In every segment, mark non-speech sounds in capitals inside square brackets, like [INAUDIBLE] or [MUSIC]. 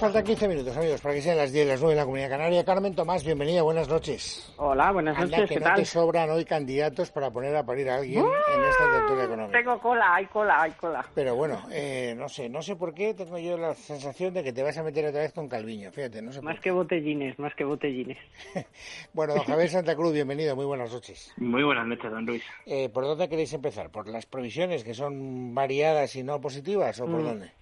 faltan 15 minutos, amigos, para que sean las 10, las 9 en la Comunidad Canaria. Carmen Tomás, bienvenida, buenas noches. Hola, buenas Anda, noches, que ¿qué no tal? te sobran hoy candidatos para poner a parir a alguien en esta tertulia económica. Tengo cola, hay cola, hay cola. Pero bueno, eh, no sé, no sé por qué tengo yo la sensación de que te vas a meter otra vez con Calviño, fíjate, no sé Más por que botellines, más que botellines. qué. [LAUGHS] Bueno, don Javier Santa Cruz, bienvenido, muy buenas noches. Muy buenas noches, don Luis. Eh, ¿Por dónde queréis empezar? ¿Por las previsiones que son variadas y no positivas o por Mm. dónde?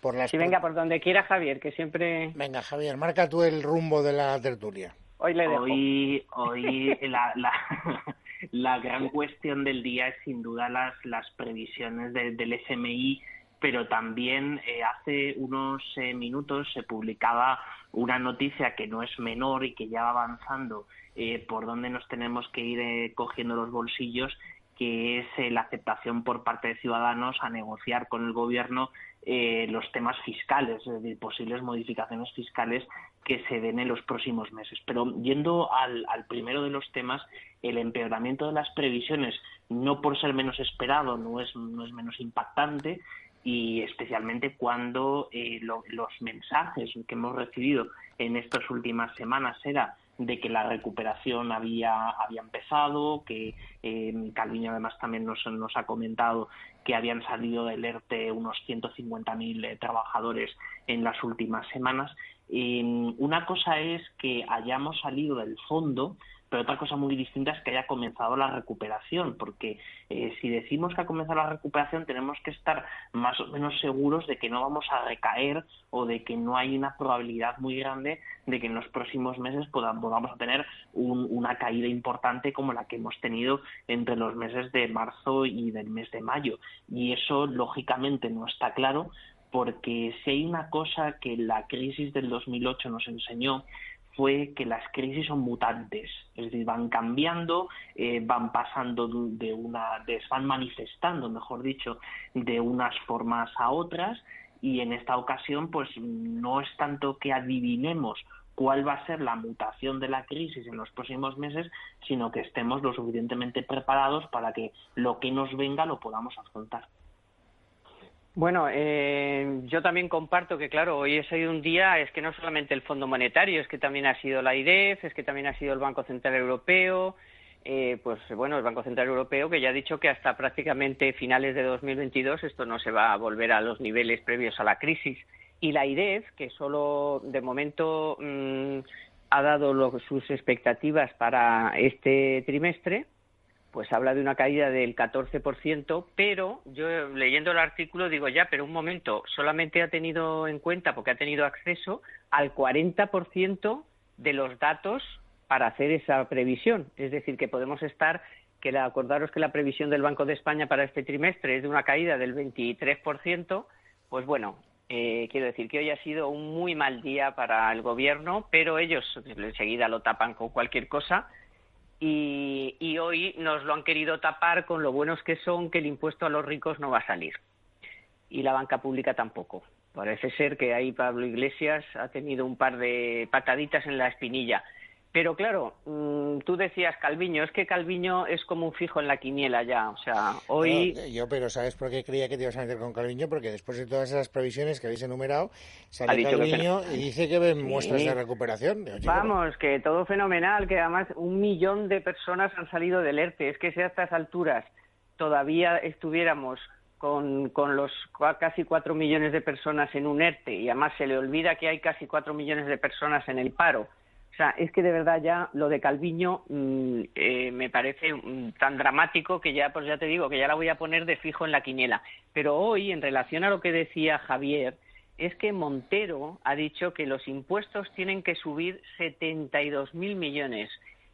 Por las Sí, venga, por donde quiera Javier, que siempre... Venga, Javier, marca tú el rumbo de la tertulia. Hoy le dejo. Hoy, hoy la, la, [LAUGHS] la gran cuestión del día es sin duda las, las previsiones de- del FMI, pero también eh, hace unos eh, minutos se publicaba una noticia que no es menor y que ya va avanzando eh, por donde nos tenemos que ir eh, cogiendo los bolsillos, que es eh, la aceptación por parte de ciudadanos a negociar con el gobierno eh, los temas fiscales, es decir, posibles modificaciones fiscales que se den en los próximos meses. Pero yendo al, primero de los temas, el empeoramiento de las previsiones, no por ser menos esperado, no es, no es menos impactante, y especialmente cuando eh, lo- los mensajes que hemos recibido en estas últimas semanas era de que la recuperación había, había empezado, que eh, Calviño además también nos, nos ha comentado que habían salido del ERTE unos 150.000 eh, trabajadores en las últimas semanas. Eh, una cosa es que hayamos salido del fondo, pero otra cosa muy distinta es que haya comenzado la recuperación, porque eh, si decimos que ha comenzado la recuperación tenemos que estar más o menos seguros de que no vamos a recaer o de que no hay una probabilidad muy grande de que en los próximos meses podamos, tener un- una caída importante como la que hemos tenido entre los meses de marzo y del mes de mayo. Y eso lógicamente no está claro porque si hay una cosa que la crisis del 2008 nos enseñó fue que las crisis son mutantes, es decir, van cambiando, eh, van pasando de una, de- van manifestando, mejor dicho, de unas formas a otras y en esta ocasión pues no es tanto que adivinemos cuál va a ser la mutación de la crisis en los próximos meses, sino que estemos lo suficientemente preparados para que lo que nos venga lo podamos afrontar. Bueno, eh, yo también comparto que, claro, hoy ha sido un día, es que no solamente el Fondo Monetario, es que también ha sido la IREF, es que también ha sido el Banco Central Europeo, eh, pues bueno, el Banco Central Europeo que ya ha dicho que hasta prácticamente finales de 2022 esto no se va a volver a los niveles previos a la crisis. Y la IREF, que solo de momento mm, ha dado lo- sus expectativas para este trimestre, pues habla de una caída del 14%, pero yo leyendo el artículo digo ya, pero un momento, solamente ha tenido en cuenta, porque ha tenido acceso al 40% de los datos para hacer esa previsión. Es decir, que podemos estar, que acordaros que la previsión del Banco de España para este trimestre es de una caída del 23%, pues bueno, eh, quiero decir que hoy ha sido un muy mal día para el gobierno, pero ellos enseguida lo tapan con cualquier cosa y, y hoy nos lo han querido tapar con lo buenos que son que el impuesto a los ricos no va a salir y la banca pública tampoco. Parece ser que ahí Pablo Iglesias ha tenido un par de pataditas en la espinilla. Pero claro, mm, tú decías Calviño, es que Calviño es como un fijo en la quiniela ya. O sea, hoy. No, yo, pero ¿sabes por qué creía que te ibas a meter con Calviño? Porque después de todas esas previsiones que habéis enumerado, Ha sale dicho que Calviño y dice que ven Sí. muestras de recuperación. Digo, chico, Vamos, que todo fenomenal, que además un millón de personas han salido del ERTE. Es que si a estas alturas todavía estuviéramos con, con los casi cuatro millones de personas en un ERTE y además se le olvida que hay casi cuatro millones de personas en el paro. Sea, es que de verdad ya lo de Calviño mm, eh, me parece mm, tan dramático que ya, pues ya te digo, que ya la voy a poner de fijo en la quiniela. Pero hoy, en relación a lo que decía Javier, es que Montero ha dicho que los impuestos tienen que subir 72 mil millones,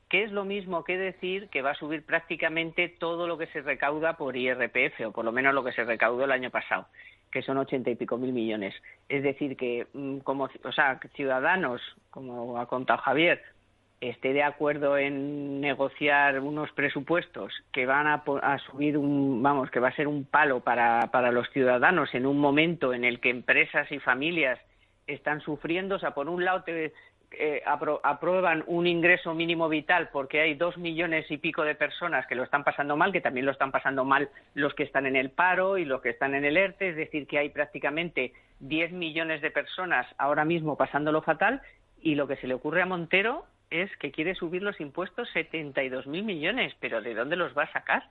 que es lo mismo que decir que va a subir prácticamente todo lo que se recauda por IRPF, o por lo menos lo que se recaudó el año pasado, que son ochenta y pico mil millones. Es decir, que mm, como, o sea, ciudadanos, como ha contado Javier, esté de acuerdo en negociar unos presupuestos que van a, a subir un, vamos, que va a ser un palo para, para los ciudadanos en un momento en el que empresas y familias están sufriendo, o sea, por un lado te, eh, aprueban un ingreso mínimo vital porque hay dos millones y pico de personas que lo están pasando mal, que también lo están pasando mal los que están en el paro y los que están en el ERTE, es decir, que hay prácticamente 10 millones de personas ahora mismo pasándolo fatal y lo que se le ocurre a Montero es que quiere subir los impuestos 72 mil millones, pero ¿de dónde los va a sacar?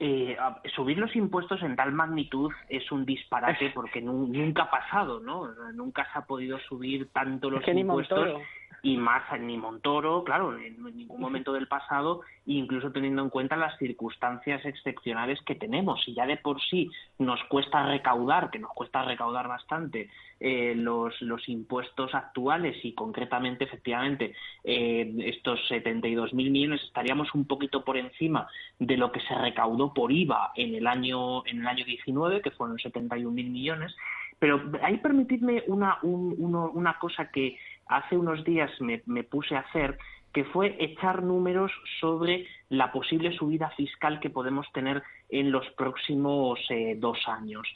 Eh, subir los impuestos en tal magnitud es un disparate porque nunca ha pasado, ¿no? Nunca se ha podido subir tanto los impuestos y más ni Montoro, claro, en ningún momento del pasado, incluso teniendo en cuenta las circunstancias excepcionales que tenemos. Y ya de por sí nos cuesta recaudar, que nos cuesta recaudar bastante, eh, los, los impuestos actuales y concretamente, efectivamente, eh, estos 72.000 millones estaríamos un poquito por encima de lo que se recaudó por IVA en el año, en el año 19, que fueron 71.000 millones. Pero ahí permitidme una, una cosa que hace unos días me, puse a hacer, que fue echar números sobre la posible subida fiscal que podemos tener en los próximos eh, dos años.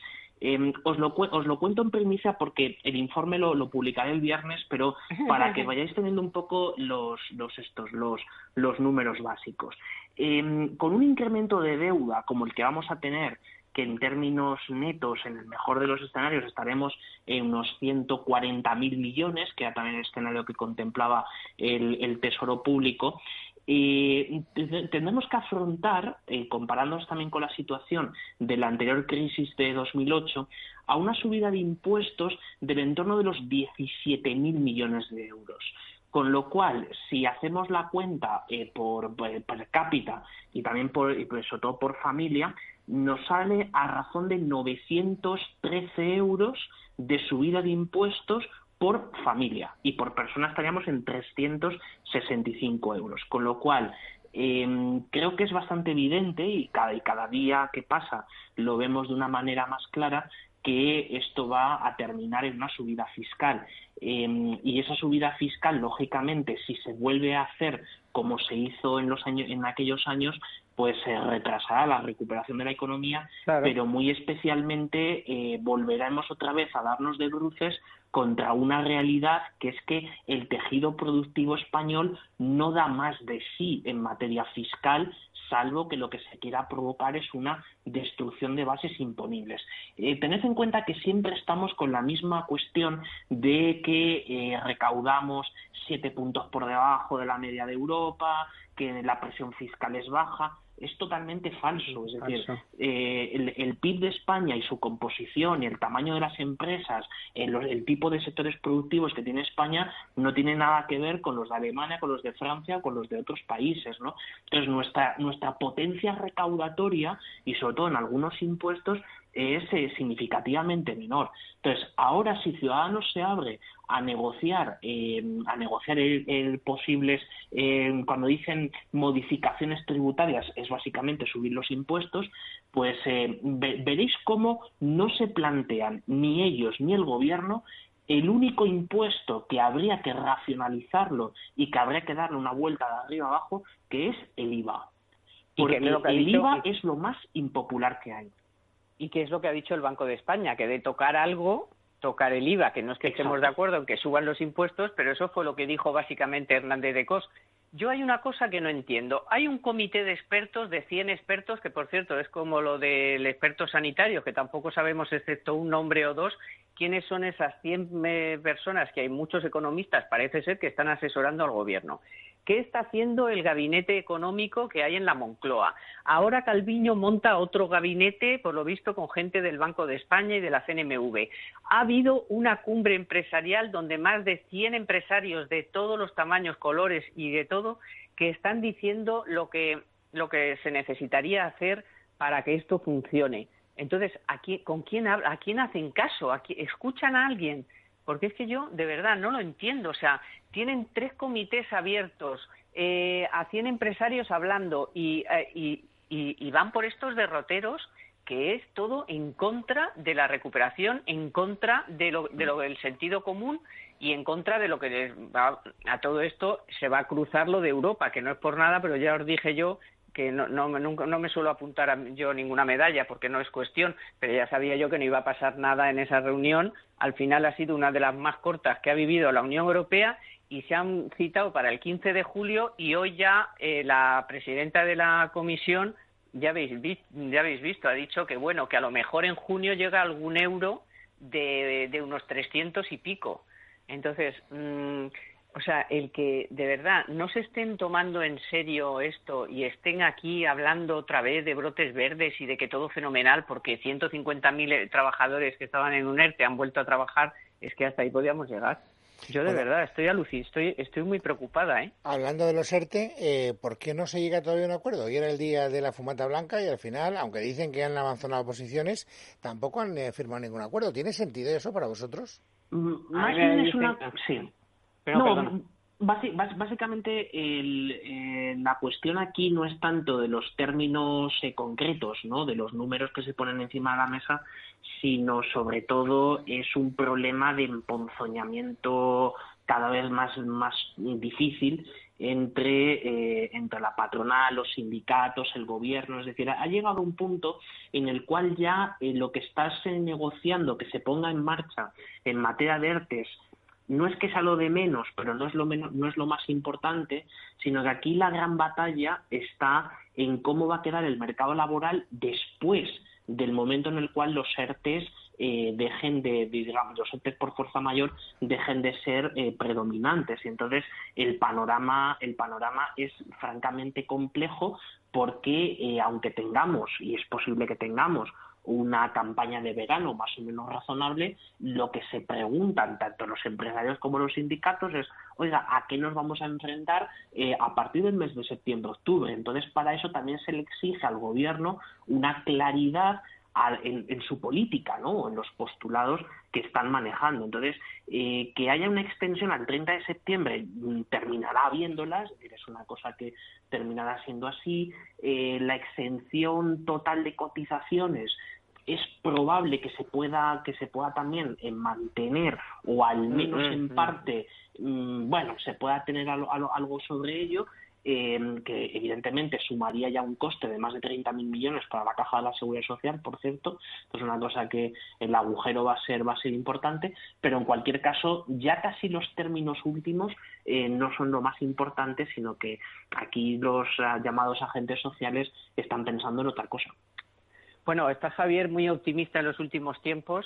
Em, os, lo, os, lo, cuento en premisa porque el informe lo, publicaré el viernes, pero [LAUGHS] para que vayáis teniendo un poco los, los, estos, los, los números básicos. Em, con un incremento de deuda como el que vamos a tener que en términos netos, en el mejor de los escenarios, estaremos en unos 140.000 millones, que era también el escenario que contemplaba el, Tesoro Público. y tendremos que afrontar, eh, comparándonos también con la situación de la anterior crisis de 2008, a una subida de impuestos del entorno de los 17.000 millones de euros. Con lo cual, si hacemos la cuenta eh, por, per cápita y también por, y sobre todo por familia, nos sale a razón de 913 euros de subida de impuestos por familia y por persona estaríamos en 365 euros. Con lo cual, em, creo que es bastante evidente y cada, y cada día que pasa lo vemos de una manera más clara que esto va a terminar en una subida fiscal. Em, y esa subida fiscal, lógicamente, si se vuelve a hacer como se hizo en los años, en aquellos años, pues se retrasará la recuperación de la economía, pero muy especialmente eh, volveremos otra vez a darnos de bruces contra una realidad que es que el tejido productivo español no da más de sí en materia fiscal salvo que lo que se quiera provocar es una destrucción de bases imponibles. Eh, tened en cuenta que siempre estamos con la misma cuestión de que eh, recaudamos siete puntos por debajo de la media de Europa, que la presión fiscal es baja es totalmente falso. Es decir, eh, el, PIB de España y su composición y el tamaño de las empresas, el, el, tipo de sectores productivos que tiene España no tiene nada que ver con los de Alemania, con los de Francia o con los de otros países. ¿no? Entonces, nuestra, nuestra potencia recaudatoria y sobre todo en algunos impuestos es eh, significativamente menor. Entonces, ahora si Ciudadanos se abre a negociar, eh, a negociar el, posibles, eh, cuando dicen modificaciones tributarias, es básicamente subir los impuestos, pues veréis cómo no se plantean ni ellos ni el gobierno el único impuesto que habría que racionalizarlo y que habría que darle una vuelta de arriba abajo, que es el IVA. Porque el IVA es lo más impopular que hay y qué es lo que ha dicho el Banco de España, que de tocar algo, tocar el IVA, que no es que estemos de acuerdo en que suban los impuestos, pero eso fue lo que dijo básicamente Hernández de Cos. Yo hay una cosa que no entiendo. Hay un comité de expertos, de 100 expertos, que por cierto es como lo del experto sanitario, que tampoco sabemos, excepto un nombre o dos, quiénes son esas 100 eh, personas, que hay muchos economistas, parece ser, que están asesorando al gobierno. ¿Qué está haciendo el gabinete económico que hay en la Moncloa? Ahora Calviño monta otro gabinete, por lo visto, con gente del Banco de España y de la CNMV. Ha habido una cumbre empresarial donde más de 100 empresarios de todos los tamaños, colores y de todo, que están diciendo lo que, lo que se necesitaría hacer para que esto funcione. Entonces, ¿con quién, ¿a quién hacen caso? ¿A ¿Escuchan a alguien? Porque es que yo de verdad no lo entiendo. O sea, tienen tres comités abiertos, eh, a 100 empresarios hablando y, eh, y, van por estos derroteros que es todo en contra de la recuperación, en contra de lo, de lo del sentido común y en contra de lo que va a todo esto se va a cruzar lo de Europa, que no es por nada, pero ya os dije yo que no, no, nunca, no me suelo apuntar a yo ninguna medalla porque no es cuestión, pero ya sabía yo que no iba a pasar nada en esa reunión. Al final ha sido una de las más cortas que ha vivido la Unión Europea y se han citado para el 15 de julio y hoy ya eh, la presidenta de la comisión ya habéis, ya habéis visto ha dicho que bueno que a lo mejor en junio llega algún euro de, de unos 300 y pico. Entonces, mmm, o sea, el que de verdad no se estén tomando en serio esto y estén aquí hablando otra vez de brotes verdes y de que todo fenomenal porque 150.000 trabajadores que estaban en un ERTE han vuelto a trabajar, es que hasta ahí podíamos llegar. Yo de verdad estoy alucinado, estoy, estoy muy preocupada. ¿eh? Hablando de los ERTE, eh, ¿por qué no se llega todavía a un acuerdo? Hoy era el día de la fumata blanca y al final, aunque dicen que han avanzado posiciones, tampoco han eh, firmado ningún acuerdo. ¿Tiene sentido eso para vosotros? Mm, más bien es una... Sí no, básicamente eh, la cuestión aquí no es tanto de los términos eh, concretos, ¿no? de los números que se ponen encima de la mesa, sino sobre todo es un problema de emponzoñamiento cada vez más, más difícil entre, eh, entre la patronal, los sindicatos, el gobierno. Es decir, ha llegado un punto en el cual ya lo que estás negociando, que se ponga en marcha en materia de ERTES, no es que sea lo de menos, pero no es lo, menos, no es lo más importante, sino que aquí la gran batalla está en cómo va a quedar el mercado laboral después del momento en el cual los ERTES eh, dejen de, digamos, los ERTES por fuerza mayor dejen de ser eh, predominantes. Y entonces el panorama, el panorama es francamente complejo porque eh, aunque tengamos, y es posible que tengamos, una campaña de verano más o menos razonable, lo que se preguntan tanto los empresarios como los sindicatos es, oiga, ¿a qué nos vamos a enfrentar eh, a partir del mes de septiembre-octubre? Entonces, para eso también se le exige al gobierno una claridad en, su política, ¿no? En los postulados que están manejando. Entonces, eh, que haya una extensión al 30 de septiembre mm, terminará habiéndolas, es una cosa que terminará siendo así. Eh, la exención total de cotizaciones es probable que se pueda que se pueda también eh, mantener o al menos en parte mm, bueno se pueda tener algo, sobre ello eh, que evidentemente sumaría ya un coste de más de 30.000 millones para la caja de la seguridad social por cierto. Es una cosa que el agujero va a ser va a ser importante pero en cualquier caso ya casi los términos últimos eh, no son lo más importante sino que aquí los ah, llamados agentes sociales están pensando en otra cosa bueno, está Javier muy optimista en los últimos tiempos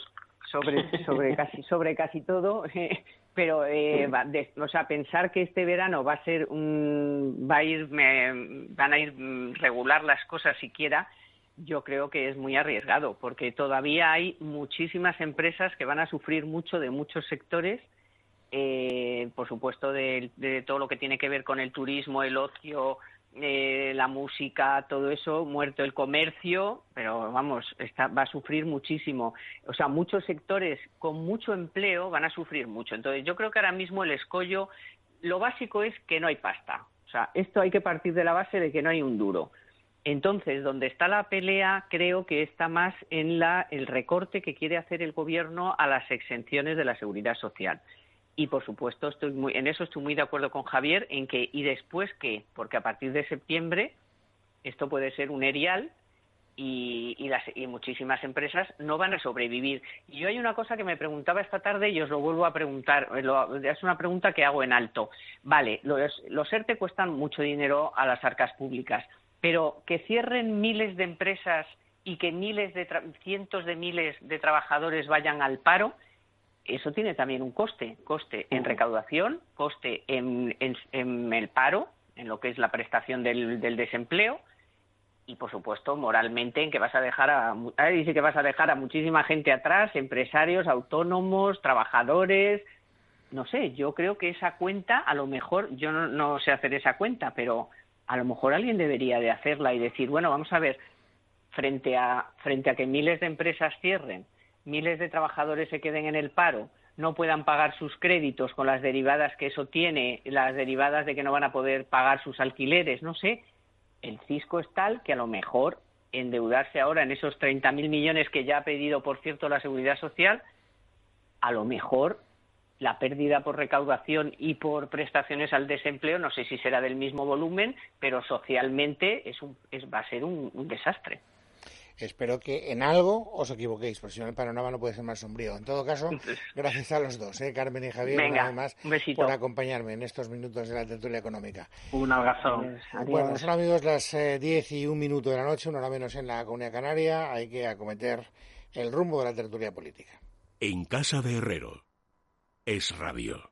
sobre, [LAUGHS] sobre casi sobre casi todo, [LAUGHS] pero eh, o sea, pensar que este verano va a ser un, va a ir, van a ir mm, regular las cosas siquiera, yo creo que es muy arriesgado, porque todavía hay muchísimas empresas que van a sufrir mucho de muchos sectores. Eh, por supuesto, de, todo lo que tiene que ver con el turismo, el ocio, eh, la música, todo eso, muerto el comercio, pero vamos, está, va a sufrir muchísimo. O sea, muchos sectores con mucho empleo van a sufrir mucho. Entonces, yo creo que ahora mismo el escollo, lo básico es que no hay pasta. O sea, esto hay que partir de la base de que no hay un duro. Entonces, donde está la pelea, creo que está más en la, el recorte que quiere hacer el gobierno a las exenciones de la seguridad social. Y por supuesto, estoy muy, en eso estoy muy de acuerdo con Javier, en que, ¿y después qué? Porque a partir de septiembre esto puede ser un erial y, y, las, y muchísimas empresas no van a sobrevivir. Y yo hay una cosa que me preguntaba esta tarde y os lo vuelvo a preguntar, es una pregunta que hago en alto. Vale, los, los ERTE cuestan mucho dinero a las arcas públicas, pero que cierren miles de empresas y que miles de cientos de miles de trabajadores vayan al paro, eso tiene también un coste, coste en recaudación, coste en, el paro, en lo que es la prestación del, desempleo y por supuesto moralmente en que vas a dejar a dice que vas a dejar a muchísima gente atrás, empresarios, autónomos, trabajadores, no sé, yo creo que esa cuenta a lo mejor yo no, no sé hacer esa cuenta, pero a lo mejor alguien debería de hacerla y decir, bueno, vamos a ver, frente a frente a que miles de empresas cierren, miles de trabajadores se queden en el paro, no puedan pagar sus créditos con las derivadas que eso tiene, las derivadas de que no van a poder pagar sus alquileres, no sé, el cisco es tal que a lo mejor endeudarse ahora en esos 30.000 millones que ya ha pedido, por cierto, la Seguridad Social, a lo mejor la pérdida por recaudación y por prestaciones al desempleo, no sé si será del mismo volumen, pero socialmente es un, es, va a ser un, desastre. Espero que en algo os equivoquéis, porque si no el panorama no puede ser más sombrío. En todo caso, gracias a los dos, ¿eh? Carmen y Javier, Venga, además, por acompañarme en estos minutos de la tertulia económica. Un abrazo. Bueno, son amigos las eh, 10 y un minuto de la noche, una hora menos en la Comunidad Canaria. Hay que acometer el rumbo de la tertulia política. En casa de Herrero es radio.